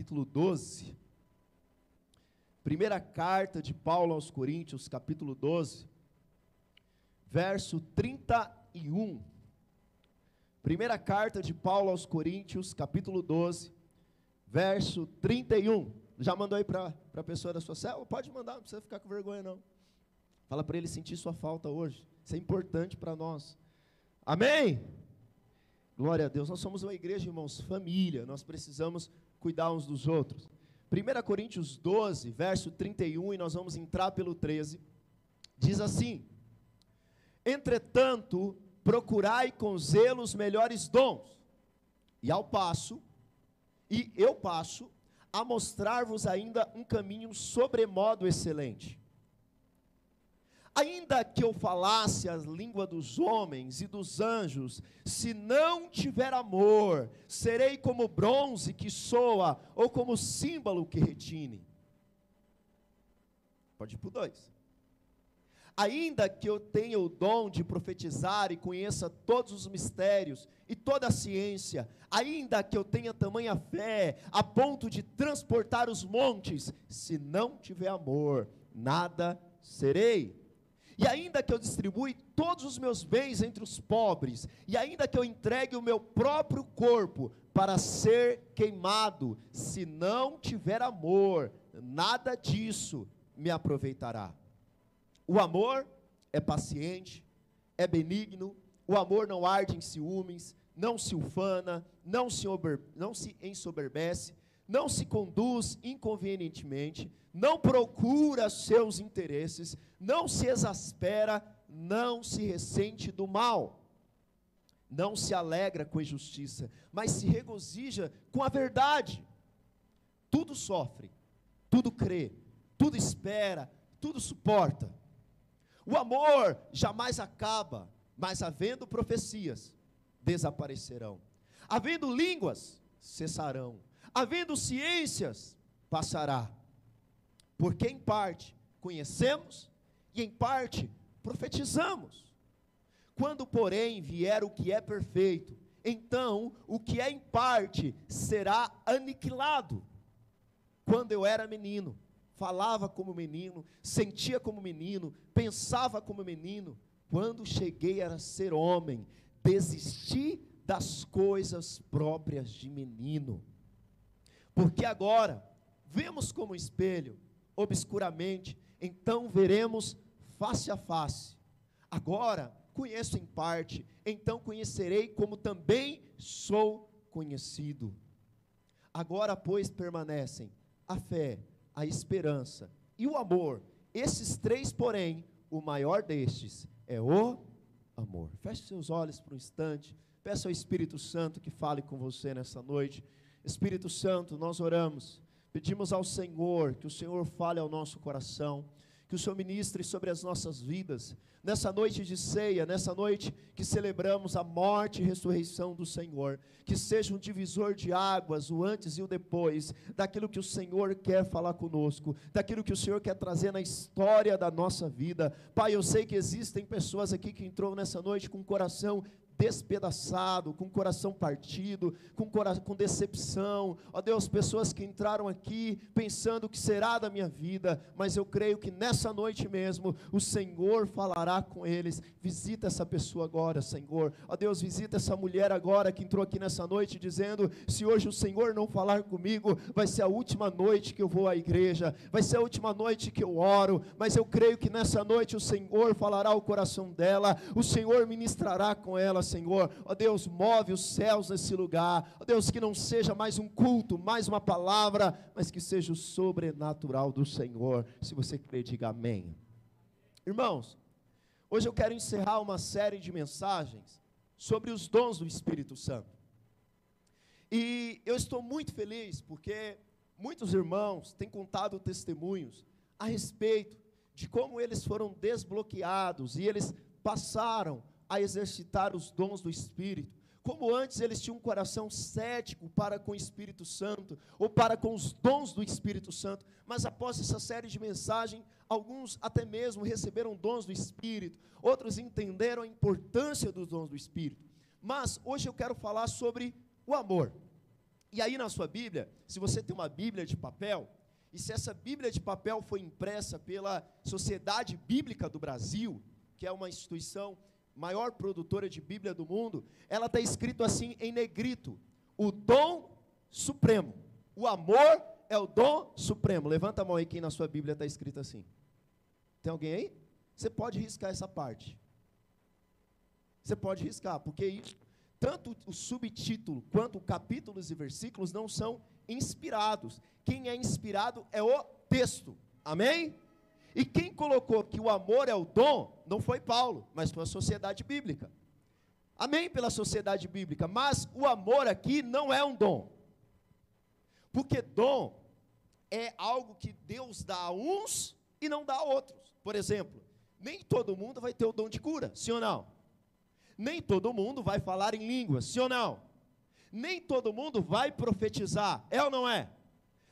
capítulo 12. Primeira carta de Paulo aos Coríntios, capítulo 12, verso 31. Primeira carta de Paulo aos Coríntios, capítulo 12, verso 31. Já mandou aí para a pessoa da sua célula? Pode mandar, não precisa ficar com vergonha não. Fala para ele sentir sua falta hoje. Isso é importante para nós. Amém? Glória a Deus. Nós somos uma igreja, irmãos, família. Nós precisamos cuidar uns dos outros. 1 Coríntios 12, verso 31, e nós vamos entrar pelo 13, diz assim: Entretanto, procurai com zelo os melhores dons, e ao passo, e eu passo, a mostrar-vos ainda um caminho sobremodo excelente. Ainda que eu falasse a língua dos homens e dos anjos, se não tiver amor, serei como bronze que soa, ou como símbolo que retine. Pode ir para o dois. Ainda que eu tenha o dom de profetizar e conheça todos os mistérios e toda a ciência, ainda que eu tenha tamanha fé a ponto de transportar os montes, se não tiver amor, nada serei. E ainda que eu distribui todos os meus bens entre os pobres, e ainda que eu entregue o meu próprio corpo para ser queimado, se não tiver amor, nada disso me aproveitará. O amor é paciente, é benigno, o amor não arde em ciúmes, não se ufana, não se, não se ensoberbece, não se conduz inconvenientemente, não procura seus interesses, não se exaspera, não se ressente do mal, não se alegra com a injustiça, mas se regozija com a verdade. Tudo sofre, tudo crê, tudo espera, tudo suporta. O amor jamais acaba, mas havendo profecias, desaparecerão. Havendo línguas, cessarão havendo ciências, passará. Porque em parte conhecemos e em parte profetizamos. Quando, porém, vier o que é perfeito, então o que é em parte será aniquilado. Quando eu era menino, falava como menino, sentia como menino, pensava como menino, quando cheguei a ser homem, desisti das coisas próprias de menino. Porque agora vemos como espelho, obscuramente, então veremos face a face. Agora conheço em parte, então conhecerei como também sou conhecido. Agora, pois, permanecem a fé, a esperança e o amor. Esses três, porém, o maior destes é o amor. Feche seus olhos por um instante. Peça ao Espírito Santo que fale com você nessa noite. Espírito Santo, nós oramos, pedimos ao Senhor que o Senhor fale ao nosso coração, que o Senhor ministre sobre as nossas vidas, nessa noite de ceia, nessa noite que celebramos a morte e ressurreição do Senhor, que seja um divisor de águas, o antes e o depois, daquilo que o Senhor quer falar conosco, daquilo que o Senhor quer trazer na história da nossa vida. Pai, eu sei que existem pessoas aqui que entrou nessa noite com o coração despedaçado, com o coração partido, com, cora com decepção. Ó Deus, pessoas que entraram aqui pensando o que será da minha vida, mas eu creio que nessa noite mesmo o Senhor falará com eles. Visita essa pessoa agora, Senhor. Ó Deus, visita essa mulher agora que entrou aqui nessa noite dizendo: se hoje o Senhor não falar comigo, vai ser a última noite que eu vou à igreja, vai ser a última noite que eu oro, mas eu creio que nessa noite o Senhor falará ao coração dela, o Senhor ministrará com ela, Senhor. Ó Deus, move os céus nesse lugar. Ó Deus, que não seja mais um culto, mais uma palavra, mas que seja o sobrenatural do Senhor. Se você crê, diga amém. Irmãos, hoje eu quero encerrar uma série de mensagens sobre os dons do Espírito Santo. E eu estou muito feliz porque muitos irmãos têm contado testemunhos a respeito de como eles foram desbloqueados e eles passaram a exercitar os dons do Espírito. Como antes eles tinham um coração cético para com o Espírito Santo, ou para com os dons do Espírito Santo, mas após essa série de mensagens, alguns até mesmo receberam dons do Espírito, outros entenderam a importância dos dons do Espírito. Mas hoje eu quero falar sobre o amor. E aí na sua Bíblia, se você tem uma Bíblia de papel, e se essa Bíblia de papel foi impressa pela Sociedade Bíblica do Brasil, que é uma instituição maior produtora de Bíblia do mundo, ela está escrito assim em negrito: o dom supremo. O amor é o dom supremo. Levanta a mão aí quem na sua Bíblia está escrito assim. Tem alguém aí? Você pode riscar essa parte. Você pode riscar, porque isso, tanto o subtítulo quanto capítulos e versículos não são inspirados. Quem é inspirado é o texto. Amém? E quem colocou que o amor é o dom não foi Paulo, mas foi a sociedade bíblica. Amém pela sociedade bíblica, mas o amor aqui não é um dom. Porque dom é algo que Deus dá a uns e não dá a outros. Por exemplo, nem todo mundo vai ter o dom de cura, sim ou não? Nem todo mundo vai falar em línguas, sim ou não? Nem todo mundo vai profetizar, é ou não é?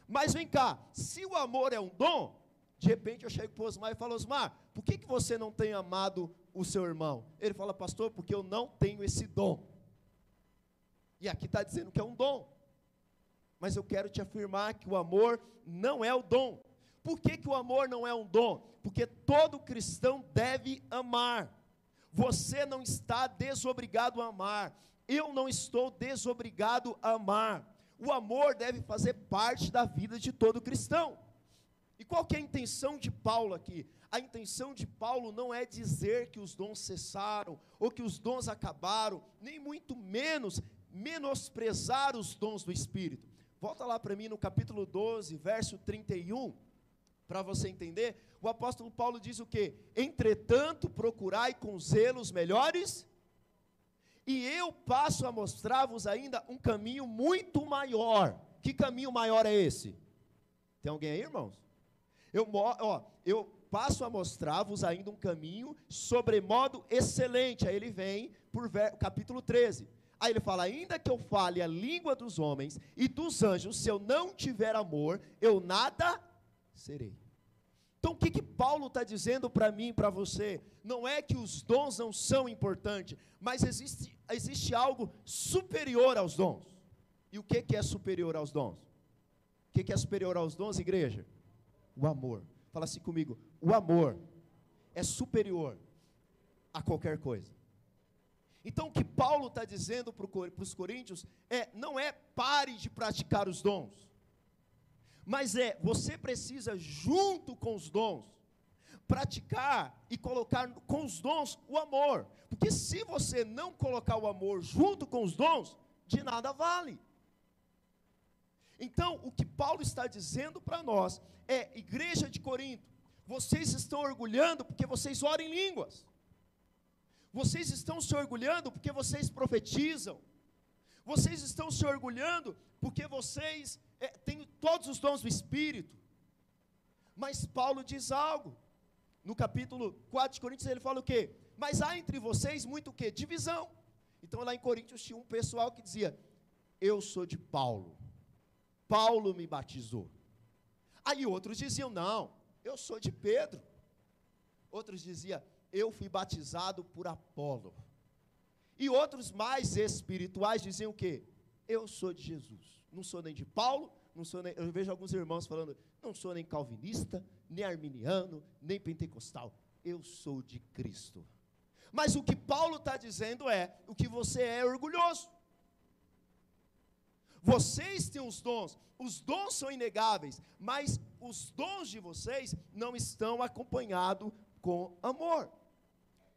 Mas vem cá, se o amor é um dom, de repente eu chego para o Osmar e falo, Osmar, por que, que você não tem amado o seu irmão? Ele fala, pastor, porque eu não tenho esse dom. E aqui está dizendo que é um dom. Mas eu quero te afirmar que o amor não é o dom. Por que, que o amor não é um dom? Porque todo cristão deve amar. Você não está desobrigado a amar. Eu não estou desobrigado a amar. O amor deve fazer parte da vida de todo cristão. E qual que é a intenção de Paulo aqui? A intenção de Paulo não é dizer que os dons cessaram ou que os dons acabaram, nem muito menos menosprezar os dons do Espírito. Volta lá para mim no capítulo 12, verso 31, para você entender. O apóstolo Paulo diz o que? Entretanto, procurai com zelo os melhores, e eu passo a mostrar-vos ainda um caminho muito maior. Que caminho maior é esse? Tem alguém aí, irmãos? Eu, ó, eu passo a mostrar-vos ainda um caminho sobremodo excelente. Aí ele vem por capítulo 13. Aí ele fala: ainda que eu fale a língua dos homens e dos anjos, se eu não tiver amor, eu nada serei. Então o que, que Paulo está dizendo para mim e para você? Não é que os dons não são importantes, mas existe, existe algo superior aos dons. E o que, que é superior aos dons? O que, que é superior aos dons, igreja? O amor. Fala assim comigo: o amor é superior a qualquer coisa. Então, o que Paulo está dizendo para os coríntios é: não é pare de praticar os dons, mas é você precisa, junto com os dons, praticar e colocar com os dons o amor, porque se você não colocar o amor junto com os dons, de nada vale. Então, o que Paulo está dizendo para nós é: igreja de Corinto, vocês estão orgulhando porque vocês oram em línguas. Vocês estão se orgulhando porque vocês profetizam. Vocês estão se orgulhando porque vocês é, têm todos os dons do Espírito. Mas Paulo diz algo. No capítulo 4 de Coríntios ele fala o quê? Mas há entre vocês muito o quê? Divisão. Então lá em Coríntios tinha um pessoal que dizia: Eu sou de Paulo. Paulo me batizou. Aí outros diziam: Não, eu sou de Pedro. Outros diziam: eu fui batizado por Apolo. E outros mais espirituais diziam o quê? Eu sou de Jesus. Não sou nem de Paulo, não sou nem, eu vejo alguns irmãos falando, não sou nem calvinista, nem arminiano, nem pentecostal. Eu sou de Cristo. Mas o que Paulo está dizendo é o que você é orgulhoso. Vocês têm os dons, os dons são inegáveis, mas os dons de vocês não estão acompanhados com amor.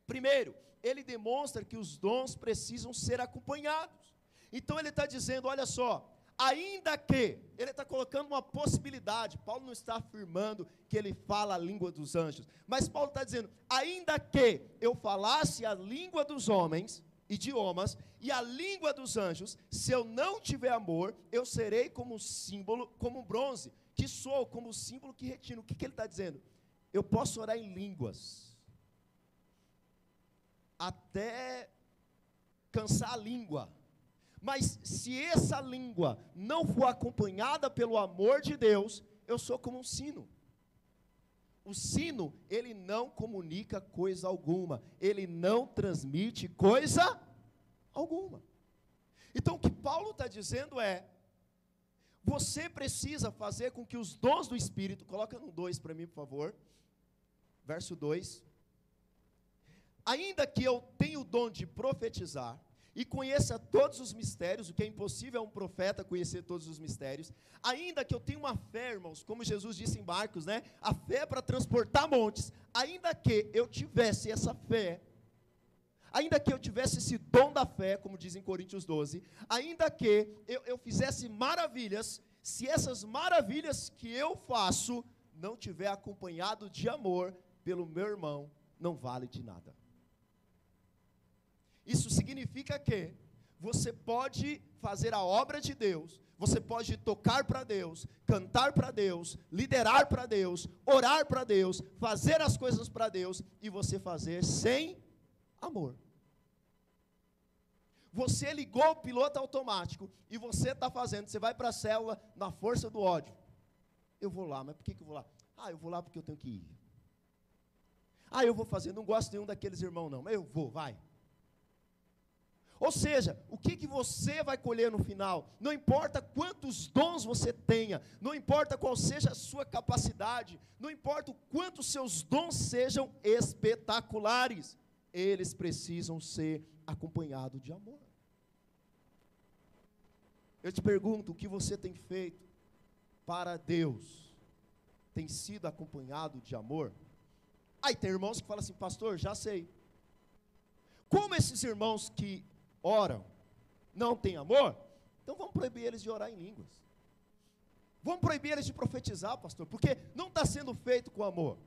Primeiro, ele demonstra que os dons precisam ser acompanhados. Então ele está dizendo: olha só, ainda que, ele está colocando uma possibilidade, Paulo não está afirmando que ele fala a língua dos anjos, mas Paulo está dizendo: ainda que eu falasse a língua dos homens, idiomas, e a língua dos anjos, se eu não tiver amor, eu serei como símbolo, como bronze, que sou como símbolo que retino. O que, que ele está dizendo? Eu posso orar em línguas até cansar a língua. Mas se essa língua não for acompanhada pelo amor de Deus, eu sou como um sino. O sino, ele não comunica coisa alguma, ele não transmite coisa alguma. Então o que Paulo está dizendo é: Você precisa fazer com que os dons do Espírito, coloca no 2 para mim, por favor. Verso 2. Ainda que eu tenha o dom de profetizar, e conheça todos os mistérios, o que é impossível é um profeta conhecer todos os mistérios, ainda que eu tenha uma fé, irmãos, como Jesus disse em Marcos, né? A fé para transportar montes, ainda que eu tivesse essa fé, ainda que eu tivesse esse dom da fé, como diz em Coríntios 12, ainda que eu, eu fizesse maravilhas, se essas maravilhas que eu faço não tiver acompanhado de amor pelo meu irmão, não vale de nada. Isso significa que você pode fazer a obra de Deus, você pode tocar para Deus, cantar para Deus, liderar para Deus, orar para Deus, fazer as coisas para Deus e você fazer sem amor. Você ligou o piloto automático e você está fazendo, você vai para a célula na força do ódio. Eu vou lá, mas por que, que eu vou lá? Ah, eu vou lá porque eu tenho que ir. Ah, eu vou fazer, não gosto nenhum daqueles irmãos, não, mas eu vou, vai. Ou seja, o que, que você vai colher no final? Não importa quantos dons você tenha, não importa qual seja a sua capacidade, não importa o quanto seus dons sejam espetaculares, eles precisam ser acompanhados de amor. Eu te pergunto, o que você tem feito para Deus? Tem sido acompanhado de amor? Aí tem irmãos que falam assim, pastor, já sei. Como esses irmãos que oram, não têm amor, então vamos proibir eles de orar em línguas. Vamos proibir eles de profetizar, pastor, porque não está sendo feito com amor.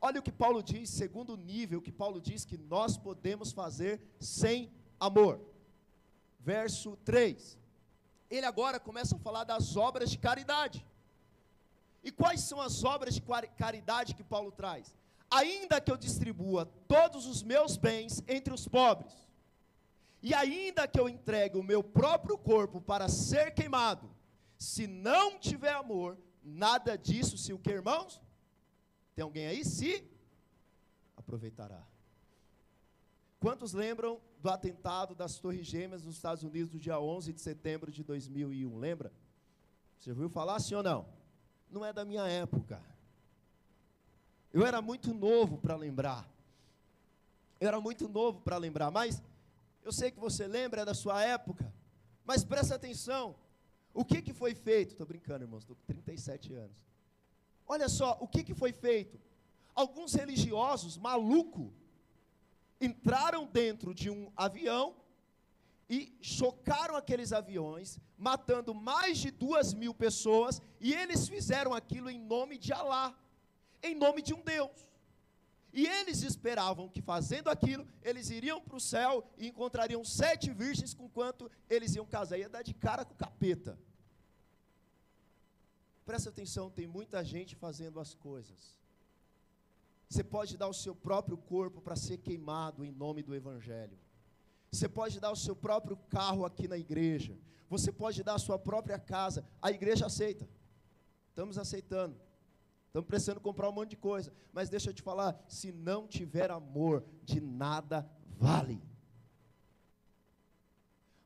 Olha o que Paulo diz, segundo nível, que Paulo diz que nós podemos fazer sem amor. Verso 3. Ele agora começa a falar das obras de caridade. E quais são as obras de caridade que Paulo traz? Ainda que eu distribua todos os meus bens entre os pobres, e ainda que eu entregue o meu próprio corpo para ser queimado, se não tiver amor, nada disso se o que, irmãos? Tem alguém aí? Se aproveitará. Quantos lembram do atentado das Torres Gêmeas nos Estados Unidos do dia 11 de setembro de 2001? Lembra? Você ouviu falar sim ou não? Não é da minha época. Eu era muito novo para lembrar. Eu era muito novo para lembrar, mas eu sei que você lembra da sua época, mas presta atenção. O que, que foi feito? Estou brincando, irmãos, estou com 37 anos. Olha só, o que, que foi feito? Alguns religiosos malucos entraram dentro de um avião e chocaram aqueles aviões, matando mais de duas mil pessoas, e eles fizeram aquilo em nome de Alá, em nome de um Deus. E eles esperavam que fazendo aquilo, eles iriam para o céu e encontrariam sete virgens com quanto eles iam casar. Ia dar de cara com o capeta. Presta atenção, tem muita gente fazendo as coisas. Você pode dar o seu próprio corpo para ser queimado em nome do Evangelho. Você pode dar o seu próprio carro aqui na igreja. Você pode dar a sua própria casa. A igreja aceita. Estamos aceitando. Estamos precisando comprar um monte de coisa. Mas deixa eu te falar: se não tiver amor, de nada vale.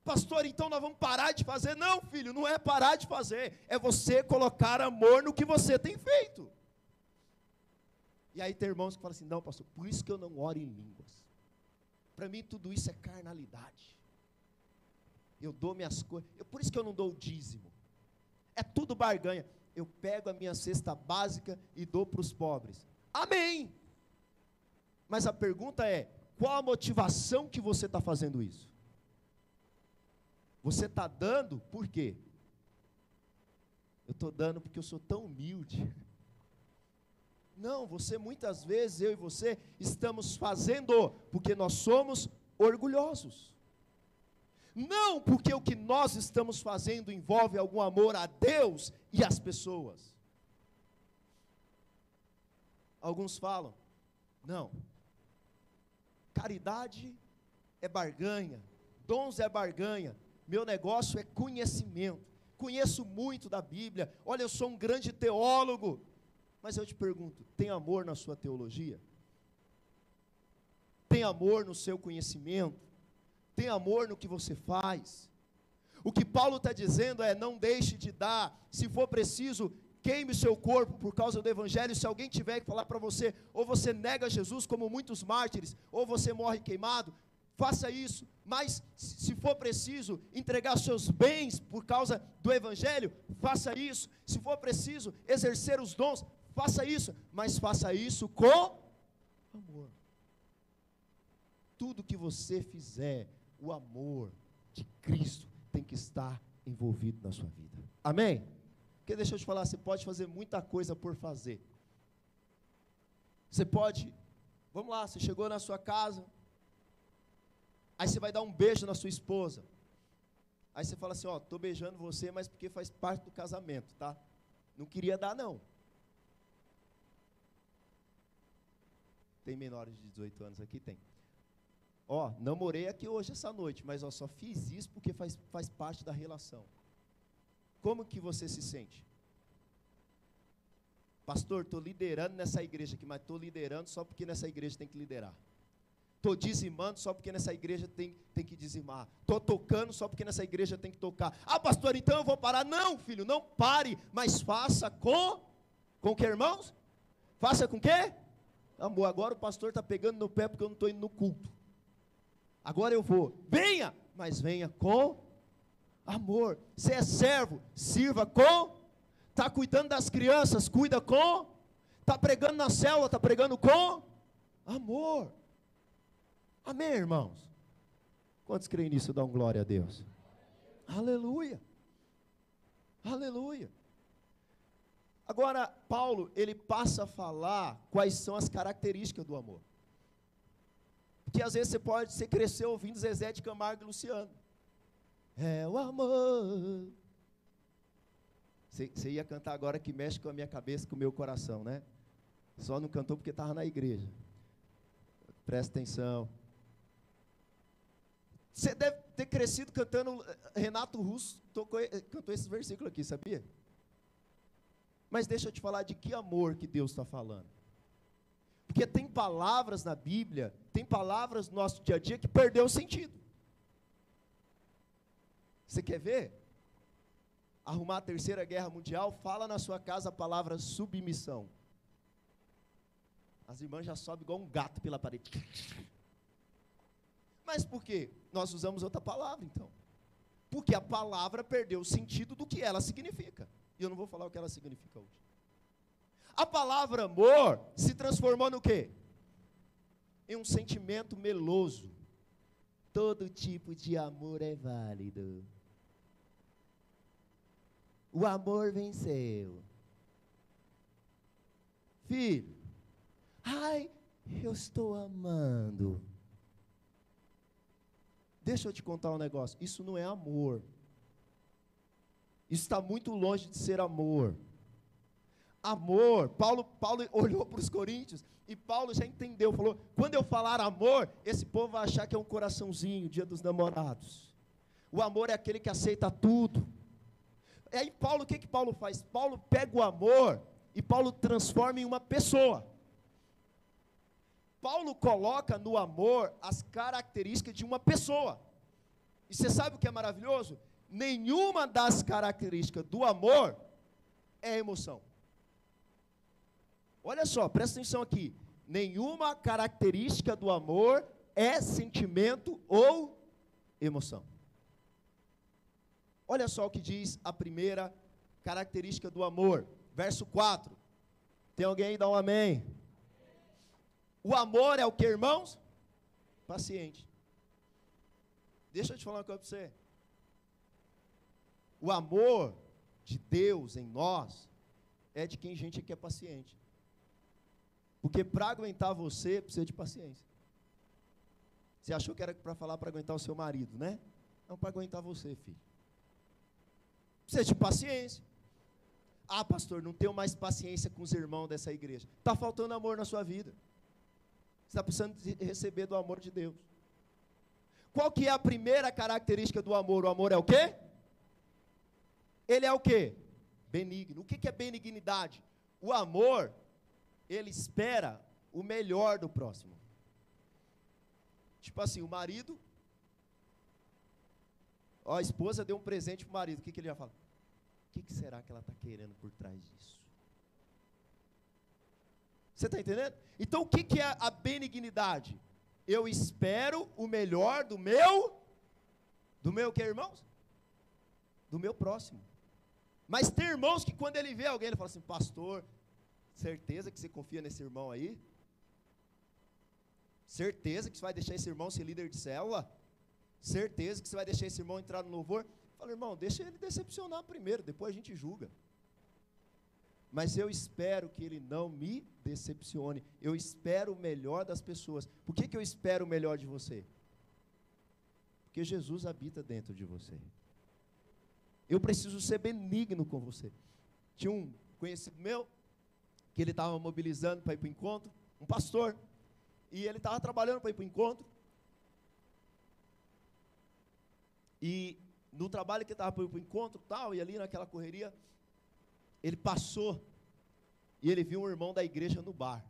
Pastor, então nós vamos parar de fazer? Não, filho, não é parar de fazer. É você colocar amor no que você tem feito. E aí tem irmãos que falam assim: não, pastor, por isso que eu não oro em línguas. Para mim tudo isso é carnalidade. Eu dou minhas coisas. Por isso que eu não dou o dízimo. É tudo barganha eu pego a minha cesta básica e dou para os pobres. Amém! Mas a pergunta é: qual a motivação que você está fazendo isso? Você está dando por quê? Eu estou dando porque eu sou tão humilde. Não, você muitas vezes, eu e você, estamos fazendo porque nós somos orgulhosos. Não porque o que nós estamos fazendo envolve algum amor a Deus e às pessoas. Alguns falam, não, caridade é barganha, dons é barganha, meu negócio é conhecimento. Conheço muito da Bíblia, olha, eu sou um grande teólogo. Mas eu te pergunto: tem amor na sua teologia? Tem amor no seu conhecimento? Tem amor no que você faz? O que Paulo está dizendo é: não deixe de dar, se for preciso, queime o seu corpo por causa do Evangelho. Se alguém tiver que falar para você, ou você nega Jesus, como muitos mártires, ou você morre queimado, faça isso. Mas, se for preciso entregar seus bens por causa do Evangelho, faça isso. Se for preciso exercer os dons, faça isso. Mas faça isso com amor. Tudo que você fizer, o amor de Cristo tem que estar envolvido na sua vida. Amém? Porque deixa eu te falar, você pode fazer muita coisa por fazer. Você pode, vamos lá, você chegou na sua casa, aí você vai dar um beijo na sua esposa. Aí você fala assim, ó, tô beijando você, mas porque faz parte do casamento, tá? Não queria dar não. Tem menores de 18 anos aqui? Tem. Ó, namorei aqui hoje essa noite, mas ó, só fiz isso porque faz, faz parte da relação. Como que você se sente? Pastor, estou liderando nessa igreja aqui, mas estou liderando só porque nessa igreja tem que liderar. Estou dizimando só porque nessa igreja tem, tem que dizimar. Estou tocando só porque nessa igreja tem que tocar. Ah, pastor, então eu vou parar. Não, filho, não pare, mas faça com. Com que, irmãos? Faça com o quê? Amor, agora o pastor está pegando no pé porque eu não estou indo no culto. Agora eu vou. Venha, mas venha com amor. Você é servo, sirva com. Está cuidando das crianças, cuida com. Está pregando na célula, está pregando com amor. Amém, irmãos? Quantos creem nisso? Dão glória a Deus. Aleluia. Aleluia. Agora, Paulo, ele passa a falar quais são as características do amor. Porque às vezes você pode, você cresceu ouvindo Zezé de Camargo e Luciano. É o amor. Você, você ia cantar agora que mexe com a minha cabeça, com o meu coração, né? Só não cantou porque estava na igreja. Presta atenção. Você deve ter crescido cantando. Eh, Renato Russo tocou, eh, cantou esse versículo aqui, sabia? Mas deixa eu te falar de que amor que Deus está falando. Porque tem palavras na Bíblia, tem palavras no nosso dia a dia que perdeu o sentido. Você quer ver? Arrumar a terceira guerra mundial, fala na sua casa a palavra submissão. As irmãs já sobem igual um gato pela parede. Mas por quê? Nós usamos outra palavra então. Porque a palavra perdeu o sentido do que ela significa. E eu não vou falar o que ela significa hoje. A palavra amor se transformou no quê? Em um sentimento meloso. Todo tipo de amor é válido. O amor venceu. Filho, ai, eu estou amando. Deixa eu te contar um negócio. Isso não é amor. Isso está muito longe de ser amor. Amor, Paulo, Paulo olhou para os coríntios e Paulo já entendeu, falou: quando eu falar amor, esse povo vai achar que é um coraçãozinho, dia dos namorados. O amor é aquele que aceita tudo. E aí, Paulo, o que, que Paulo faz? Paulo pega o amor e Paulo transforma em uma pessoa. Paulo coloca no amor as características de uma pessoa. E você sabe o que é maravilhoso? nenhuma das características do amor é emoção. Olha só, presta atenção aqui. Nenhuma característica do amor é sentimento ou emoção. Olha só o que diz a primeira característica do amor, verso 4. Tem alguém aí? Dá um amém. O amor é o que, irmãos? Paciente. Deixa eu te falar uma coisa para você. O amor de Deus em nós é de quem gente que é paciente. Porque para aguentar você, precisa de paciência. Você achou que era para falar para aguentar o seu marido, né? Não para aguentar você, filho. Precisa de paciência. Ah, pastor, não tenho mais paciência com os irmãos dessa igreja. Está faltando amor na sua vida. Você está precisando receber do amor de Deus. Qual que é a primeira característica do amor? O amor é o quê? ele é o que? Benigno. O que é benignidade? O amor, ele espera o melhor do próximo. Tipo assim, o marido. Ó, a esposa deu um presente para o marido, o que, que ele já fala? O que, que será que ela está querendo por trás disso? Você está entendendo? Então o que, que é a benignidade? Eu espero o melhor do meu, do meu que, irmãos? Do meu próximo. Mas tem irmãos que quando ele vê alguém, ele fala assim, pastor, certeza que você confia nesse irmão aí? Certeza que você vai deixar esse irmão ser líder de célula? Certeza que você vai deixar esse irmão entrar no louvor? Fala, irmão, deixa ele decepcionar primeiro, depois a gente julga. Mas eu espero que ele não me decepcione. Eu espero o melhor das pessoas. Por que, que eu espero o melhor de você? Porque Jesus habita dentro de você. Eu preciso ser benigno com você. Tinha um conhecido meu que ele estava mobilizando para ir para o encontro, um pastor, e ele estava trabalhando para ir para o encontro. E no trabalho que estava para ir para o encontro tal, e ali naquela correria, ele passou e ele viu um irmão da igreja no bar.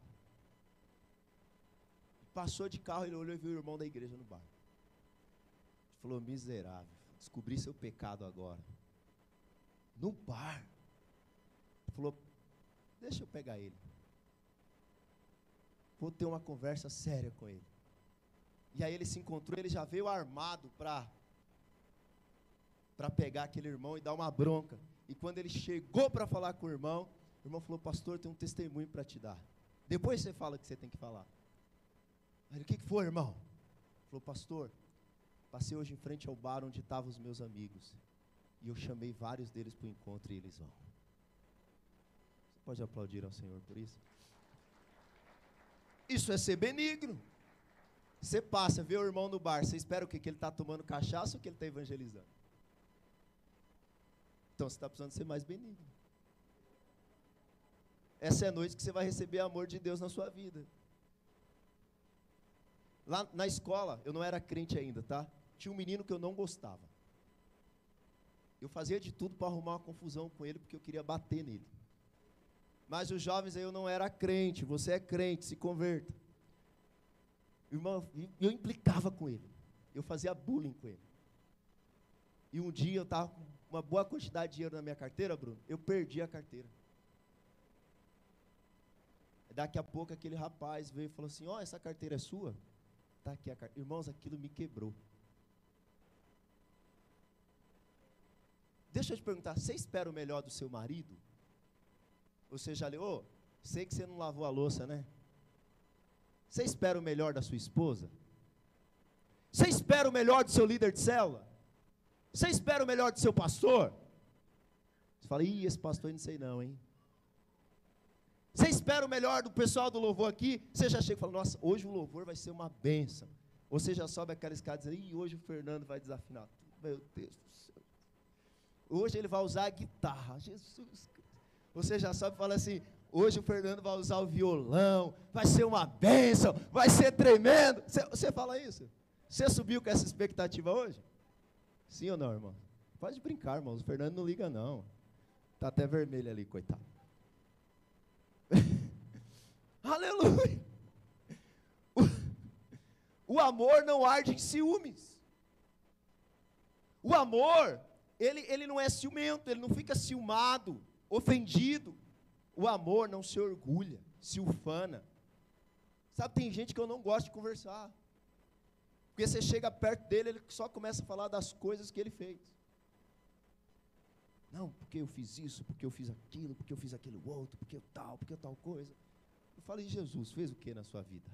Passou de carro, ele olhou e viu o irmão da igreja no bar. Ele falou: miserável, descobri seu pecado agora. No bar. Ele falou: Deixa eu pegar ele. Vou ter uma conversa séria com ele. E aí ele se encontrou, ele já veio armado para para pegar aquele irmão e dar uma bronca. E quando ele chegou para falar com o irmão, o irmão falou: "Pastor, tem um testemunho para te dar. Depois você fala o que você tem que falar." Aí ele: "O que que foi, irmão?" Ele falou: "Pastor, passei hoje em frente ao bar onde estavam os meus amigos. E eu chamei vários deles para o encontro e eles vão." Pode aplaudir ao Senhor por isso? Isso é ser benigno. Você passa, vê o irmão no bar, você espera o quê? Que ele está tomando cachaça ou que ele está evangelizando? Então você está precisando ser mais benigno. Essa é a noite que você vai receber amor de Deus na sua vida. Lá na escola, eu não era crente ainda, tá? Tinha um menino que eu não gostava. Eu fazia de tudo para arrumar uma confusão com ele, porque eu queria bater nele. Mas os jovens eu não era crente, você é crente, se converta. Irmão, eu implicava com ele. Eu fazia bullying com ele. E um dia eu estava com uma boa quantidade de dinheiro na minha carteira, Bruno. Eu perdi a carteira. Daqui a pouco aquele rapaz veio e falou assim: Ó, oh, essa carteira é sua? Tá aqui a carteira. Irmãos, aquilo me quebrou. Deixa eu te perguntar: você espera o melhor do seu marido? Você já leu? Oh, sei que você não lavou a louça, né? Você espera o melhor da sua esposa? Você espera o melhor do seu líder de célula? Você espera o melhor do seu pastor? Você fala, ih, esse pastor não sei não, hein? Você espera o melhor do pessoal do louvor aqui? Você já chega e fala, nossa, hoje o louvor vai ser uma benção. Ou você já sobe aquela escada e diz, ih, hoje o Fernando vai desafinar. Meu Deus do céu. Hoje ele vai usar a guitarra. Jesus você já sabe, fala assim: hoje o Fernando vai usar o violão, vai ser uma bênção, vai ser tremendo. Você, você fala isso? Você subiu com essa expectativa hoje? Sim ou não, irmão? Pode brincar, irmão. O Fernando não liga, não. Está até vermelho ali, coitado. Aleluia! O, o amor não arde em ciúmes. O amor, ele, ele não é ciumento, ele não fica ciumado ofendido. O amor não se orgulha, se ufana. Sabe, tem gente que eu não gosto de conversar. Porque você chega perto dele, ele só começa a falar das coisas que ele fez. Não, porque eu fiz isso, porque eu fiz aquilo, porque eu fiz aquele outro, porque eu tal, porque eu tal coisa. Eu falei, Jesus, fez o que na sua vida?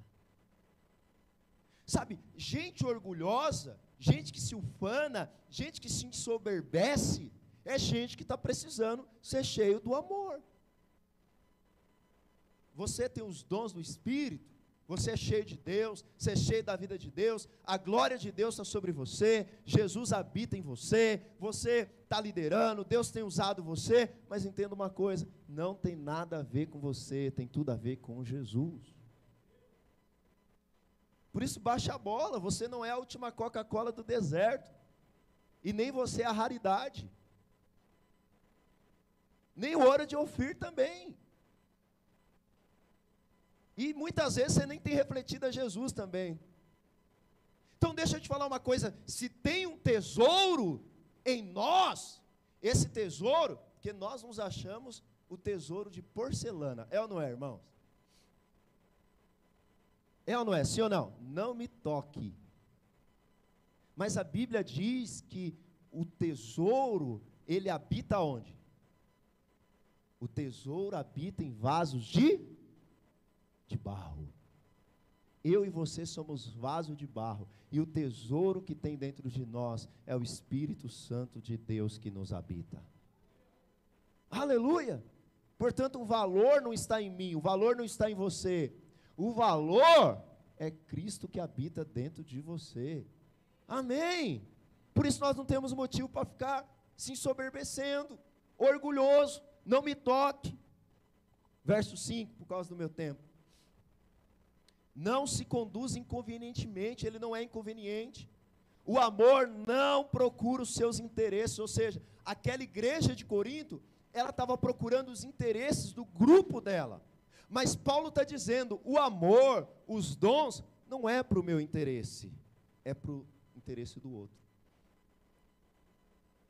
Sabe, gente orgulhosa, gente que se ufana, gente que se ensoberbece, é gente que está precisando ser cheio do amor. Você tem os dons do Espírito, você é cheio de Deus, você é cheio da vida de Deus, a glória de Deus está sobre você, Jesus habita em você, você está liderando, Deus tem usado você, mas entenda uma coisa: não tem nada a ver com você, tem tudo a ver com Jesus. Por isso, baixa a bola, você não é a última Coca-Cola do deserto, e nem você é a raridade nem o ouro de Ofir também. E muitas vezes você nem tem refletido a Jesus também. Então deixa eu te falar uma coisa, se tem um tesouro em nós esse tesouro, que nós nos achamos o tesouro de porcelana. É ou não é, irmãos? É ou não é? Sim ou não? Não me toque. Mas a Bíblia diz que o tesouro, ele habita onde? O tesouro habita em vasos de, de barro. Eu e você somos vaso de barro. E o tesouro que tem dentro de nós é o Espírito Santo de Deus que nos habita. Aleluia! Portanto, o valor não está em mim, o valor não está em você. O valor é Cristo que habita dentro de você. Amém! Por isso nós não temos motivo para ficar se ensoberbecendo, orgulhoso, não me toque. Verso 5, por causa do meu tempo. Não se conduz inconvenientemente, ele não é inconveniente. O amor não procura os seus interesses, ou seja, aquela igreja de Corinto, ela estava procurando os interesses do grupo dela. Mas Paulo está dizendo: o amor, os dons, não é para o meu interesse, é para o interesse do outro.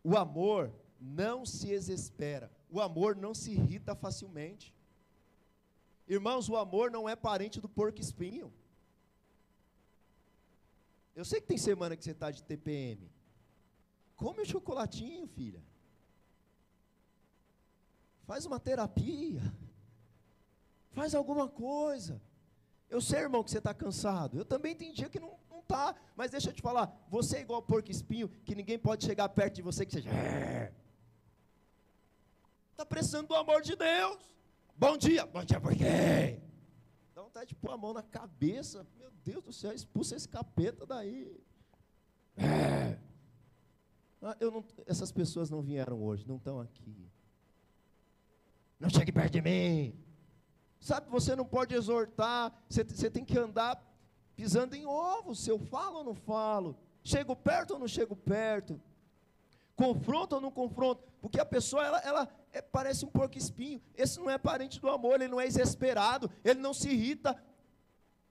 O amor não se exespera, o amor não se irrita facilmente. Irmãos, o amor não é parente do porco espinho. Eu sei que tem semana que você está de TPM. Come o chocolatinho, filha. Faz uma terapia. Faz alguma coisa. Eu sei, irmão, que você está cansado. Eu também tem dia que não está. Mas deixa eu te falar, você é igual porco espinho, que ninguém pode chegar perto de você que seja. Está precisando do amor de Deus. Bom dia. Bom dia por quê? Dá vontade de pôr a mão na cabeça. Meu Deus do céu, expulsa esse capeta daí. É. Ah, eu não, essas pessoas não vieram hoje, não estão aqui. Não chegue perto de mim. Sabe, você não pode exortar, você, você tem que andar pisando em ovos, se eu falo ou não falo, chego perto ou não chego perto, confronto ou não confronto, porque a pessoa, ela, ela é, parece um porco espinho, esse não é parente do amor, ele não é exasperado, ele não se irrita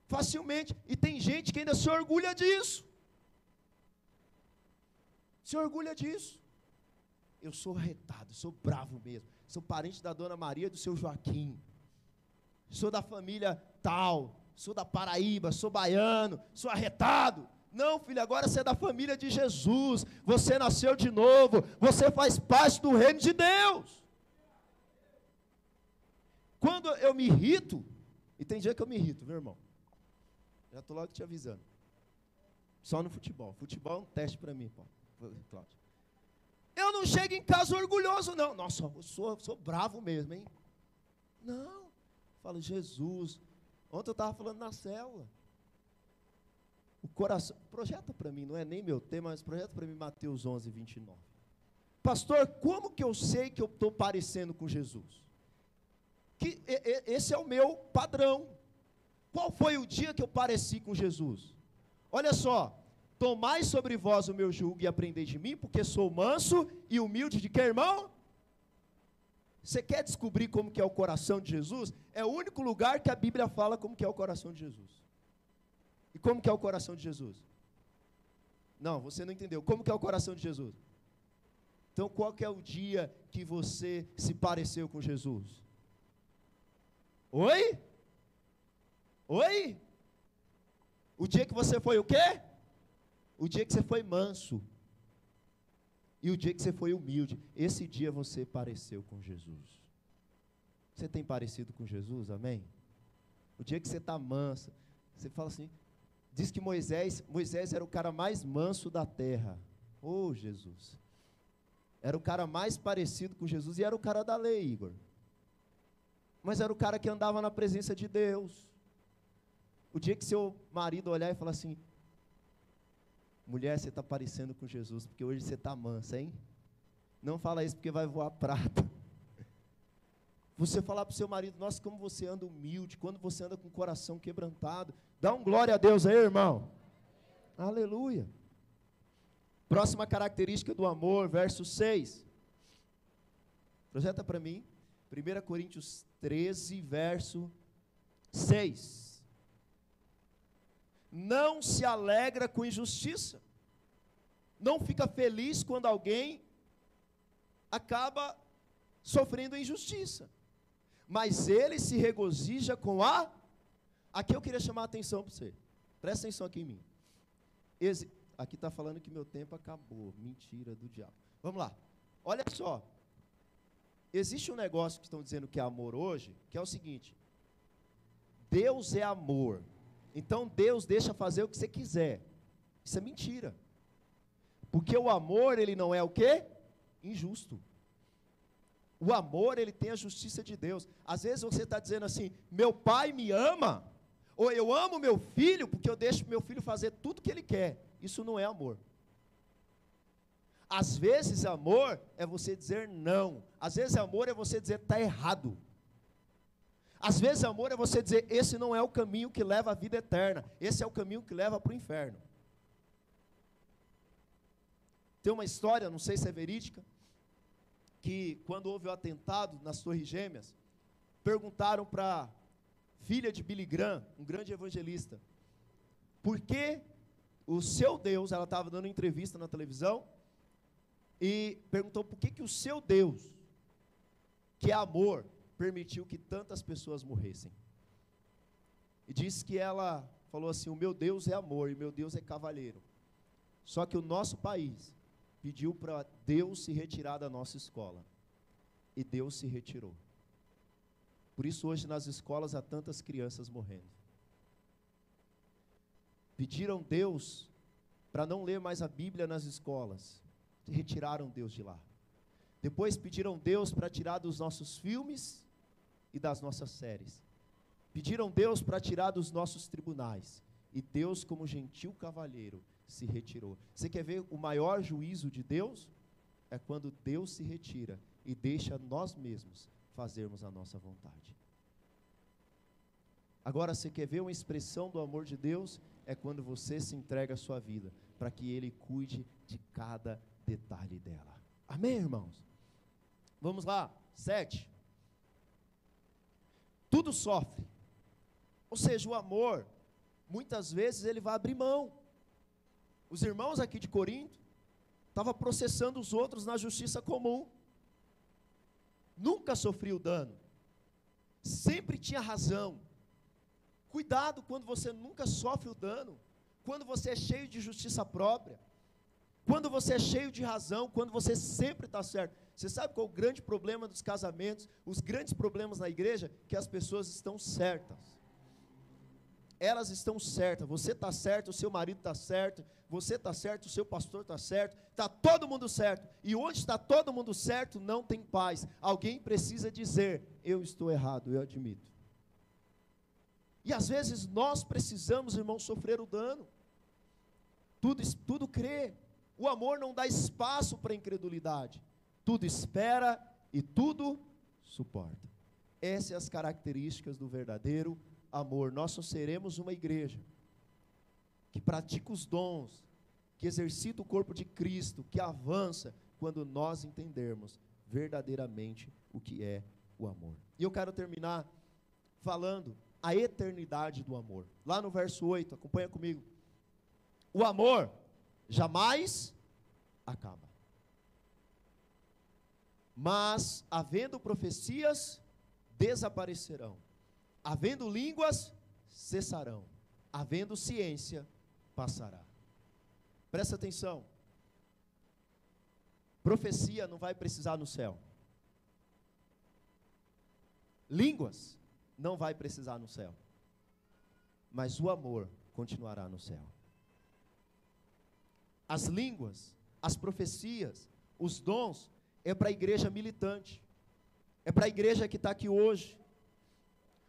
facilmente, e tem gente que ainda se orgulha disso, se orgulha disso, eu sou arretado, sou bravo mesmo, sou parente da dona Maria e do seu Joaquim, sou da família tal, sou da Paraíba, sou baiano, sou arretado. Não, filho, agora você é da família de Jesus, você nasceu de novo, você faz parte do reino de Deus. Quando eu me irrito, e tem dia que eu me irrito, meu irmão, já estou logo te avisando. Só no futebol. Futebol é um teste para mim, Cláudio. Eu não chego em casa orgulhoso, não. Nossa, eu sou, sou bravo mesmo, hein? Não. Falo, Jesus. Ontem eu estava falando na célula. O coração. Projeta para mim, não é nem meu tema, mas projeta para mim Mateus 11, 29. Pastor, como que eu sei que eu estou parecendo com Jesus? Esse é o meu padrão. Qual foi o dia que eu pareci com Jesus? Olha só, tomai sobre vós o meu jugo e aprendei de mim, porque sou manso e humilde de que, irmão? Você quer descobrir como que é o coração de Jesus? É o único lugar que a Bíblia fala como que é o coração de Jesus. E como que é o coração de Jesus? Não, você não entendeu. Como que é o coração de Jesus? Então, qual que é o dia que você se pareceu com Jesus? Oi? Oi? O dia que você foi o quê? O dia que você foi manso. E o dia que você foi humilde, esse dia você pareceu com Jesus. Você tem parecido com Jesus, amém? O dia que você está manso, você fala assim, diz que Moisés, Moisés era o cara mais manso da terra. Oh, Jesus. Era o cara mais parecido com Jesus e era o cara da lei, Igor. Mas era o cara que andava na presença de Deus. O dia que seu marido olhar e falar assim: Mulher, você está parecendo com Jesus, porque hoje você está mansa, hein? Não fala isso porque vai voar prata. Você falar para o seu marido, nossa, como você anda humilde, quando você anda com o coração quebrantado. Dá um glória a Deus aí, irmão. Aleluia. Próxima característica do amor, verso 6. Projeta para mim. 1 Coríntios 13, verso 6 não se alegra com injustiça, não fica feliz quando alguém acaba sofrendo injustiça. Mas ele se regozija com a. Aqui eu queria chamar a atenção para você. Presta atenção aqui em mim. Aqui está falando que meu tempo acabou. Mentira do diabo. Vamos lá. Olha só. Existe um negócio que estão dizendo que é amor hoje, que é o seguinte: Deus é amor. Então Deus deixa fazer o que você quiser. Isso é mentira. Porque o amor, ele não é o quê? Injusto. O amor, ele tem a justiça de Deus. Às vezes você está dizendo assim: meu pai me ama, ou eu amo meu filho porque eu deixo meu filho fazer tudo que ele quer. Isso não é amor. Às vezes, amor é você dizer não. Às vezes, amor é você dizer está errado. Às vezes, amor é você dizer: esse não é o caminho que leva à vida eterna, esse é o caminho que leva para o inferno. Tem uma história, não sei se é verídica, que quando houve o atentado nas Torres Gêmeas, perguntaram para a filha de Billy Graham, um grande evangelista, por que o seu Deus, ela estava dando entrevista na televisão, e perguntou por que, que o seu Deus, que é amor, permitiu que tantas pessoas morressem. E disse que ela falou assim: O meu Deus é amor e meu Deus é cavalheiro. Só que o nosso país pediu para Deus se retirar da nossa escola. E Deus se retirou. Por isso, hoje nas escolas há tantas crianças morrendo. Pediram Deus para não ler mais a Bíblia nas escolas. Retiraram Deus de lá. Depois pediram Deus para tirar dos nossos filmes e das nossas séries. Pediram Deus para tirar dos nossos tribunais. E Deus, como gentil cavalheiro, se retirou. Você quer ver o maior juízo de Deus? É quando Deus se retira e deixa nós mesmos fazermos a nossa vontade. Agora, você quer ver uma expressão do amor de Deus? É quando você se entrega a sua vida para que Ele cuide de cada detalhe dela. Amém, irmãos? Vamos lá, sete tudo sofre. Ou seja, o amor, muitas vezes ele vai abrir mão. Os irmãos aqui de Corinto estavam processando os outros na justiça comum. Nunca sofreu dano. Sempre tinha razão. Cuidado quando você nunca sofre o dano. Quando você é cheio de justiça própria. Quando você é cheio de razão, quando você sempre está certo. Você sabe qual é o grande problema dos casamentos, os grandes problemas na igreja? Que as pessoas estão certas. Elas estão certas. Você está certo, o seu marido está certo, você está certo, o seu pastor está certo, está todo mundo certo. E onde está todo mundo certo, não tem paz. Alguém precisa dizer: Eu estou errado, eu admito. E às vezes nós precisamos, irmão, sofrer o dano. Tudo, tudo crê. O amor não dá espaço para incredulidade tudo espera e tudo suporta. Essas são as características do verdadeiro amor. Nós só seremos uma igreja que pratica os dons, que exercita o corpo de Cristo, que avança quando nós entendermos verdadeiramente o que é o amor. E eu quero terminar falando a eternidade do amor. Lá no verso 8, acompanha comigo. O amor jamais acaba. Mas, havendo profecias, desaparecerão. Havendo línguas, cessarão. Havendo ciência, passará. Presta atenção. Profecia não vai precisar no céu. Línguas não vai precisar no céu. Mas o amor continuará no céu. As línguas, as profecias, os dons é para a igreja militante, é para a igreja que está aqui hoje.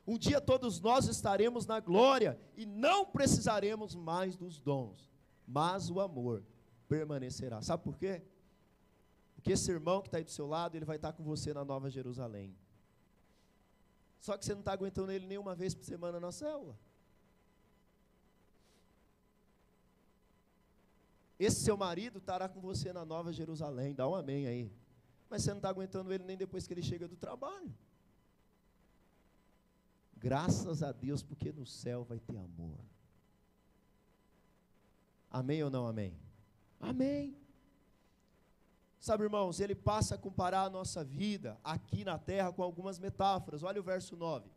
Um dia todos nós estaremos na glória e não precisaremos mais dos dons, mas o amor permanecerá. Sabe por quê? Porque esse irmão que está aí do seu lado, ele vai estar com você na Nova Jerusalém. Só que você não está aguentando ele nenhuma vez por semana na célula. Esse seu marido estará com você na Nova Jerusalém. Dá um amém aí mas você não está aguentando ele nem depois que ele chega do trabalho. Graças a Deus, porque no céu vai ter amor. Amém ou não amém? Amém. Sabe, irmãos, ele passa a comparar a nossa vida aqui na terra com algumas metáforas. Olha o verso 9.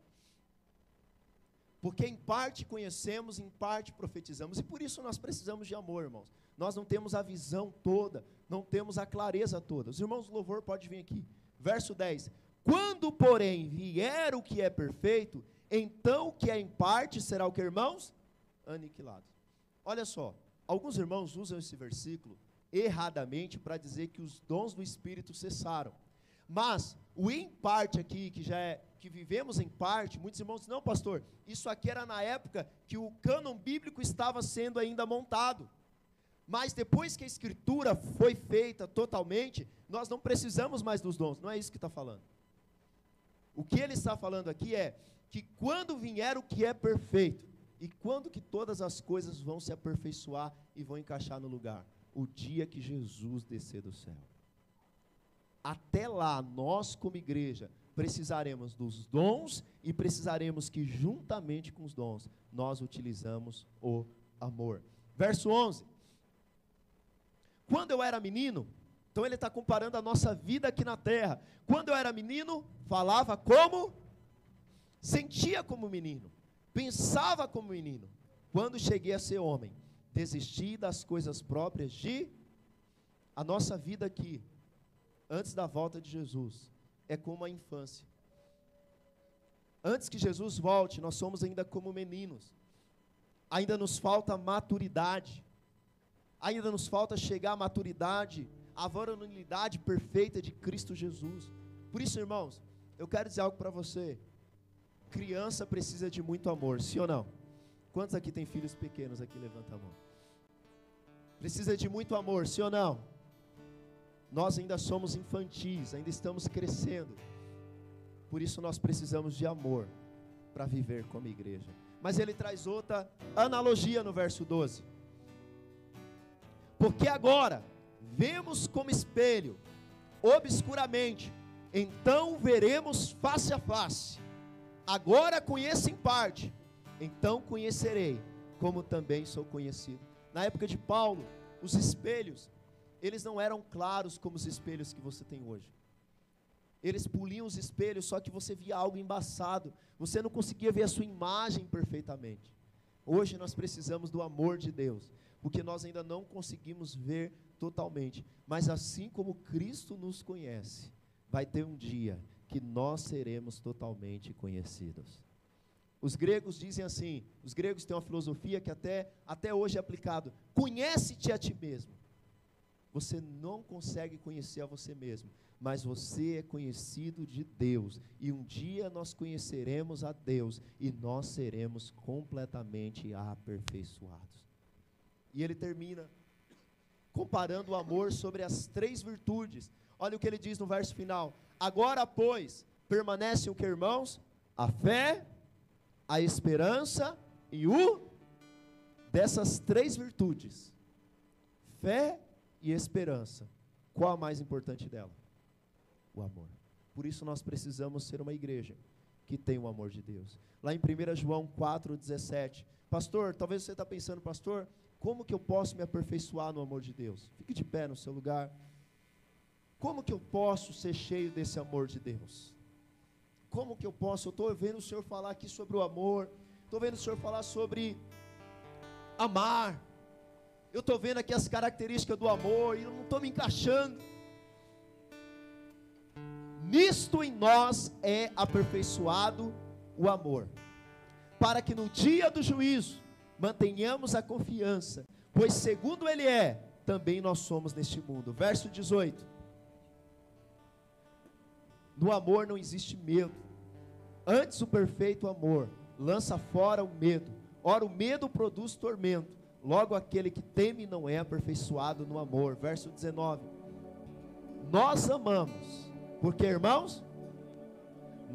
Porque em parte conhecemos, em parte profetizamos, e por isso nós precisamos de amor, irmãos. Nós não temos a visão toda, não temos a clareza toda. Os irmãos do louvor podem vir aqui. Verso 10: Quando, porém, vier o que é perfeito, então o que é em parte será o que, irmãos? Aniquilado. Olha só, alguns irmãos usam esse versículo erradamente para dizer que os dons do Espírito cessaram. Mas o em parte aqui, que já é que vivemos em parte, muitos irmãos dizem, não, pastor, isso aqui era na época que o cânon bíblico estava sendo ainda montado. Mas depois que a escritura foi feita totalmente, nós não precisamos mais dos dons, não é isso que está falando. O que ele está falando aqui é que quando vier o que é perfeito, e quando que todas as coisas vão se aperfeiçoar e vão encaixar no lugar? O dia que Jesus descer do céu. Até lá, nós como igreja, precisaremos dos dons e precisaremos que juntamente com os dons, nós utilizamos o amor. Verso 11. Quando eu era menino, então ele está comparando a nossa vida aqui na terra. Quando eu era menino, falava como? Sentia como menino, pensava como menino. Quando cheguei a ser homem, desisti das coisas próprias de a nossa vida aqui, antes da volta de Jesus, é como a infância. Antes que Jesus volte, nós somos ainda como meninos. Ainda nos falta maturidade ainda nos falta chegar à maturidade, à varonilidade perfeita de Cristo Jesus. Por isso, irmãos, eu quero dizer algo para você. Criança precisa de muito amor, sim ou não? Quantos aqui tem filhos pequenos aqui? Levanta a mão. Precisa de muito amor, sim ou não? Nós ainda somos infantis, ainda estamos crescendo. Por isso nós precisamos de amor para viver como igreja. Mas ele traz outra analogia no verso 12. Porque agora vemos como espelho, obscuramente, então veremos face a face. Agora conheço em parte, então conhecerei, como também sou conhecido. Na época de Paulo, os espelhos, eles não eram claros como os espelhos que você tem hoje. Eles poliam os espelhos, só que você via algo embaçado, você não conseguia ver a sua imagem perfeitamente. Hoje nós precisamos do amor de Deus porque nós ainda não conseguimos ver totalmente. Mas assim como Cristo nos conhece, vai ter um dia que nós seremos totalmente conhecidos. Os gregos dizem assim, os gregos têm uma filosofia que até, até hoje é aplicado, conhece-te a ti mesmo. Você não consegue conhecer a você mesmo, mas você é conhecido de Deus, e um dia nós conheceremos a Deus, e nós seremos completamente aperfeiçoados. E ele termina comparando o amor sobre as três virtudes. Olha o que ele diz no verso final: Agora, pois, permanecem o que, irmãos? A fé, a esperança e o dessas três virtudes. Fé e esperança. Qual a mais importante dela? O amor. Por isso nós precisamos ser uma igreja que tem o amor de Deus. Lá em 1 João 4,17. Pastor, talvez você está pensando, pastor, como que eu posso me aperfeiçoar no amor de Deus? Fique de pé no seu lugar. Como que eu posso ser cheio desse amor de Deus? Como que eu posso? Eu estou vendo o Senhor falar aqui sobre o amor. Estou vendo o Senhor falar sobre amar. Eu estou vendo aqui as características do amor e eu não estou me encaixando. Nisto em nós é aperfeiçoado o amor, para que no dia do juízo mantenhamos a confiança, pois segundo Ele é, também nós somos neste mundo. Verso 18: No amor não existe medo, antes o perfeito amor lança fora o medo. Ora, o medo produz tormento, logo aquele que teme não é aperfeiçoado no amor. Verso 19: Nós amamos, porque irmãos,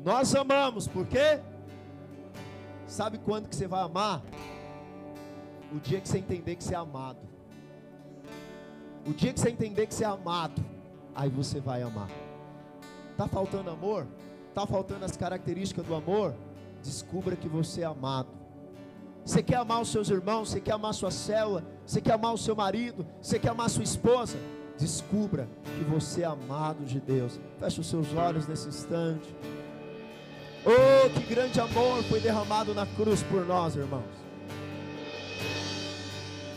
nós amamos, porque sabe quando que você vai amar? O dia que você entender que você é amado. O dia que você entender que você é amado, aí você vai amar. Tá faltando amor? Tá faltando as características do amor? Descubra que você é amado. Você quer amar os seus irmãos, você quer amar sua célula, você quer amar o seu marido, você quer amar sua esposa? Descubra que você é amado de Deus. Feche os seus olhos nesse instante. Oh, que grande amor foi derramado na cruz por nós, irmãos.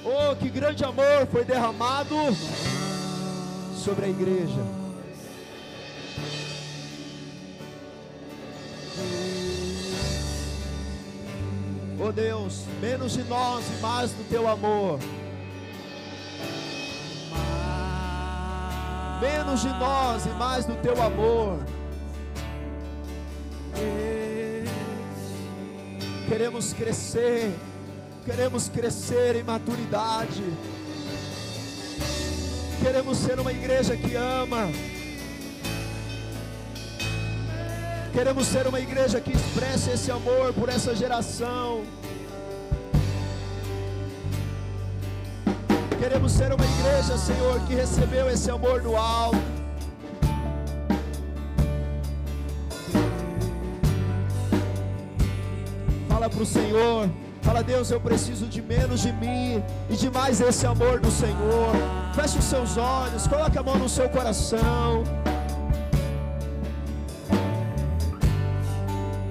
Oh, que grande amor foi derramado sobre a igreja. Oh Deus, menos de nós e mais do teu amor. Menos de nós e mais do teu amor. Queremos crescer, queremos crescer em maturidade. Queremos ser uma igreja que ama. Queremos ser uma igreja que expresse esse amor por essa geração. Queremos ser uma igreja, Senhor, que recebeu esse amor do alto. Fala para o Senhor. Fala, Deus, eu preciso de menos de mim e de mais esse amor do Senhor. Feche os seus olhos, coloque a mão no seu coração.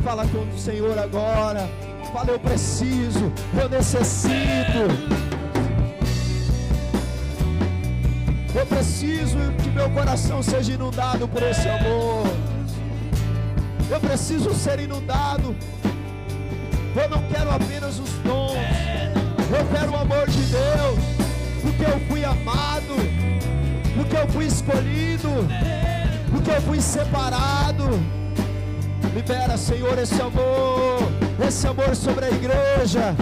Fala com o Senhor agora. Fala, eu preciso, eu necessito. Eu preciso que meu coração seja inundado por esse amor. Eu preciso ser inundado. Eu não quero apenas os dons. Eu quero o amor de Deus. Porque eu fui amado. Porque eu fui escolhido. Porque eu fui separado. Libera, Senhor, esse amor. Esse amor sobre a igreja.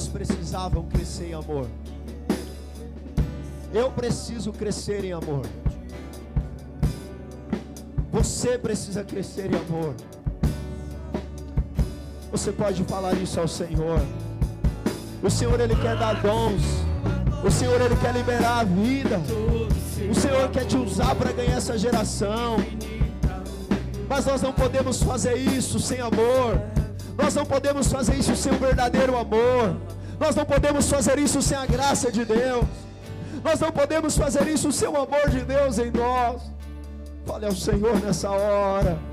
Os coríntios precisavam crescer em amor. Eu preciso crescer em amor. Você precisa crescer em amor. Você pode falar isso ao Senhor. O Senhor ele quer dar dons. O Senhor ele quer liberar a vida. O Senhor quer te usar para ganhar essa geração. Mas nós não podemos fazer isso sem amor. Nós não podemos fazer isso sem o verdadeiro amor. Nós não podemos fazer isso sem a graça de Deus. Nós não podemos fazer isso sem o amor de Deus em nós. Fale ao Senhor nessa hora.